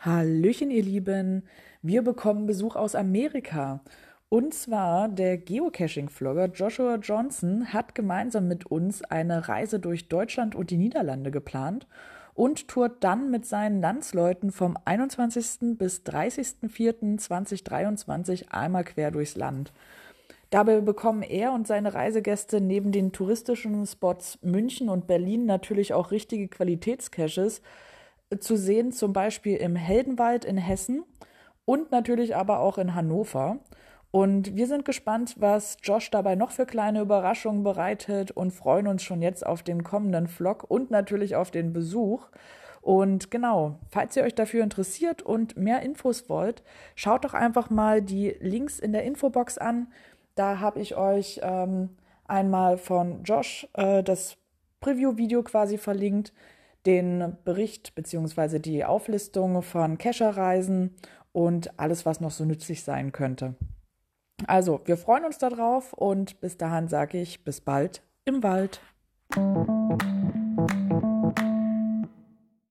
Hallöchen, ihr Lieben. Wir bekommen Besuch aus Amerika. Und zwar der Geocaching-Vlogger Joshua Johnson hat gemeinsam mit uns eine Reise durch Deutschland und die Niederlande geplant und tourt dann mit seinen Landsleuten vom 21. bis 30.04.2023 einmal quer durchs Land. Dabei bekommen er und seine Reisegäste neben den touristischen Spots München und Berlin natürlich auch richtige Qualitätscaches zu sehen, zum Beispiel im Heldenwald in Hessen und natürlich aber auch in Hannover. Und wir sind gespannt, was Josh dabei noch für kleine Überraschungen bereitet und freuen uns schon jetzt auf den kommenden Vlog und natürlich auf den Besuch. Und genau, falls ihr euch dafür interessiert und mehr Infos wollt, schaut doch einfach mal die Links in der Infobox an. Da habe ich euch ähm, einmal von Josh äh, das Preview-Video quasi verlinkt, den Bericht bzw. die Auflistung von Kescherreisen und alles, was noch so nützlich sein könnte. Also, wir freuen uns darauf und bis dahin sage ich bis bald im Wald.